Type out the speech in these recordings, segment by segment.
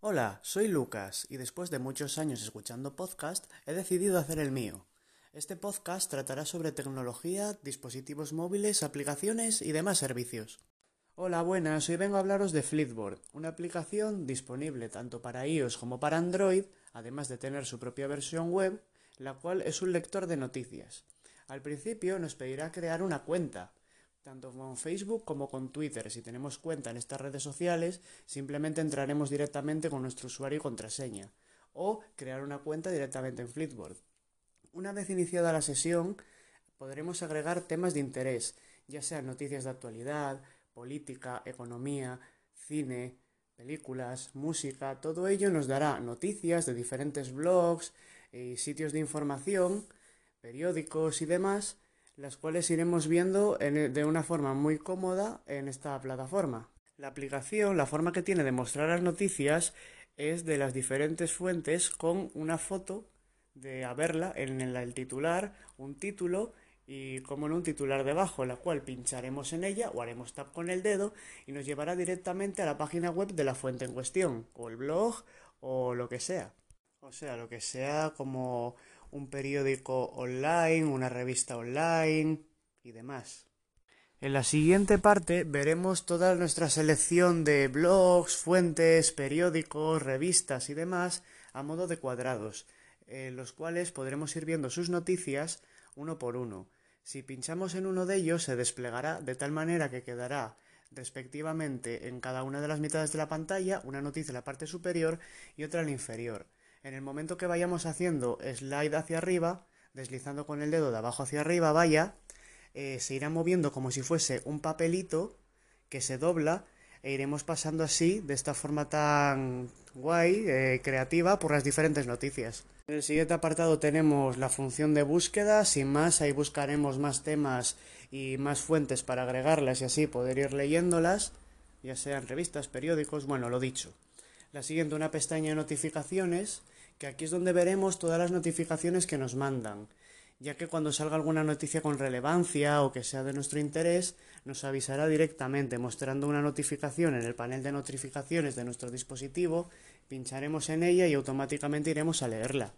Hola, soy Lucas y después de muchos años escuchando podcast he decidido hacer el mío. Este podcast tratará sobre tecnología, dispositivos móviles, aplicaciones y demás servicios. Hola, buenas, hoy vengo a hablaros de Flipboard, una aplicación disponible tanto para iOS como para Android, además de tener su propia versión web, la cual es un lector de noticias. Al principio nos pedirá crear una cuenta, tanto con Facebook como con Twitter. Si tenemos cuenta en estas redes sociales, simplemente entraremos directamente con nuestro usuario y contraseña. O crear una cuenta directamente en Flipboard. Una vez iniciada la sesión, podremos agregar temas de interés, ya sean noticias de actualidad, política, economía, cine, películas, música, todo ello nos dará noticias de diferentes blogs y sitios de información, periódicos y demás, las cuales iremos viendo de una forma muy cómoda en esta plataforma. La aplicación, la forma que tiene de mostrar las noticias es de las diferentes fuentes con una foto de a verla en el titular, un título y como en un titular debajo, la cual pincharemos en ella o haremos tap con el dedo y nos llevará directamente a la página web de la fuente en cuestión, o el blog o lo que sea. O sea, lo que sea como un periódico online, una revista online y demás. En la siguiente parte veremos toda nuestra selección de blogs, fuentes, periódicos, revistas y demás a modo de cuadrados, en los cuales podremos ir viendo sus noticias uno por uno. Si pinchamos en uno de ellos se desplegará de tal manera que quedará respectivamente en cada una de las mitades de la pantalla una noticia en la parte superior y otra en la inferior. En el momento que vayamos haciendo slide hacia arriba, deslizando con el dedo de abajo hacia arriba, vaya, eh, se irá moviendo como si fuese un papelito que se dobla e iremos pasando así, de esta forma tan guay, eh, creativa, por las diferentes noticias. En el siguiente apartado tenemos la función de búsqueda, sin más, ahí buscaremos más temas y más fuentes para agregarlas y así poder ir leyéndolas, ya sean revistas, periódicos, bueno, lo dicho. La siguiente, una pestaña de notificaciones, que aquí es donde veremos todas las notificaciones que nos mandan ya que cuando salga alguna noticia con relevancia o que sea de nuestro interés, nos avisará directamente mostrando una notificación en el panel de notificaciones de nuestro dispositivo, pincharemos en ella y automáticamente iremos a leerla.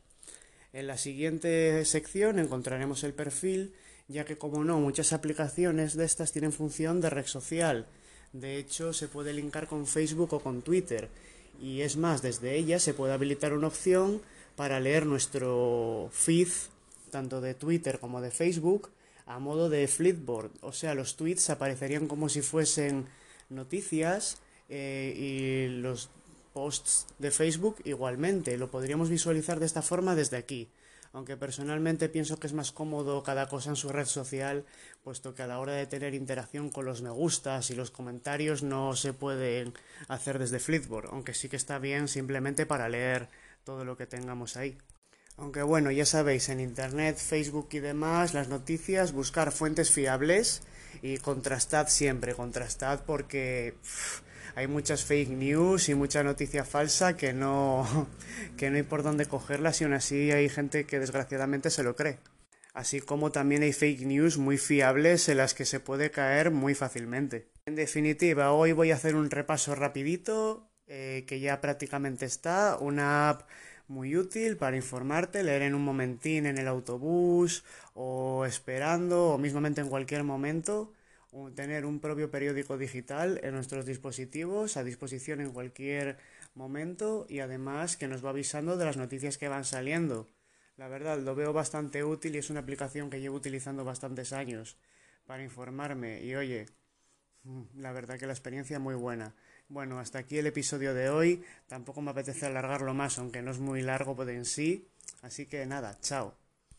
En la siguiente sección encontraremos el perfil, ya que como no, muchas aplicaciones de estas tienen función de red social. De hecho, se puede linkar con Facebook o con Twitter. Y es más, desde ella se puede habilitar una opción para leer nuestro feed tanto de Twitter como de Facebook, a modo de flipboard. O sea, los tweets aparecerían como si fuesen noticias eh, y los posts de Facebook igualmente. Lo podríamos visualizar de esta forma desde aquí. Aunque personalmente pienso que es más cómodo cada cosa en su red social, puesto que a la hora de tener interacción con los me gustas y los comentarios no se pueden hacer desde Flipboard, aunque sí que está bien simplemente para leer todo lo que tengamos ahí. Aunque bueno, ya sabéis, en Internet, Facebook y demás, las noticias, buscar fuentes fiables y contrastad siempre, contrastad porque hay muchas fake news y mucha noticia falsa que no, que no hay por dónde cogerlas y aún así hay gente que desgraciadamente se lo cree. Así como también hay fake news muy fiables en las que se puede caer muy fácilmente. En definitiva, hoy voy a hacer un repaso rapidito eh, que ya prácticamente está, una app muy útil para informarte, leer en un momentín en el autobús o esperando o mismamente en cualquier momento, tener un propio periódico digital en nuestros dispositivos a disposición en cualquier momento y además que nos va avisando de las noticias que van saliendo. La verdad, lo veo bastante útil y es una aplicación que llevo utilizando bastantes años para informarme y oye, la verdad que la experiencia es muy buena. Bueno, hasta aquí el episodio de hoy. Tampoco me apetece alargarlo más, aunque no es muy largo en sí. Así que nada, chao.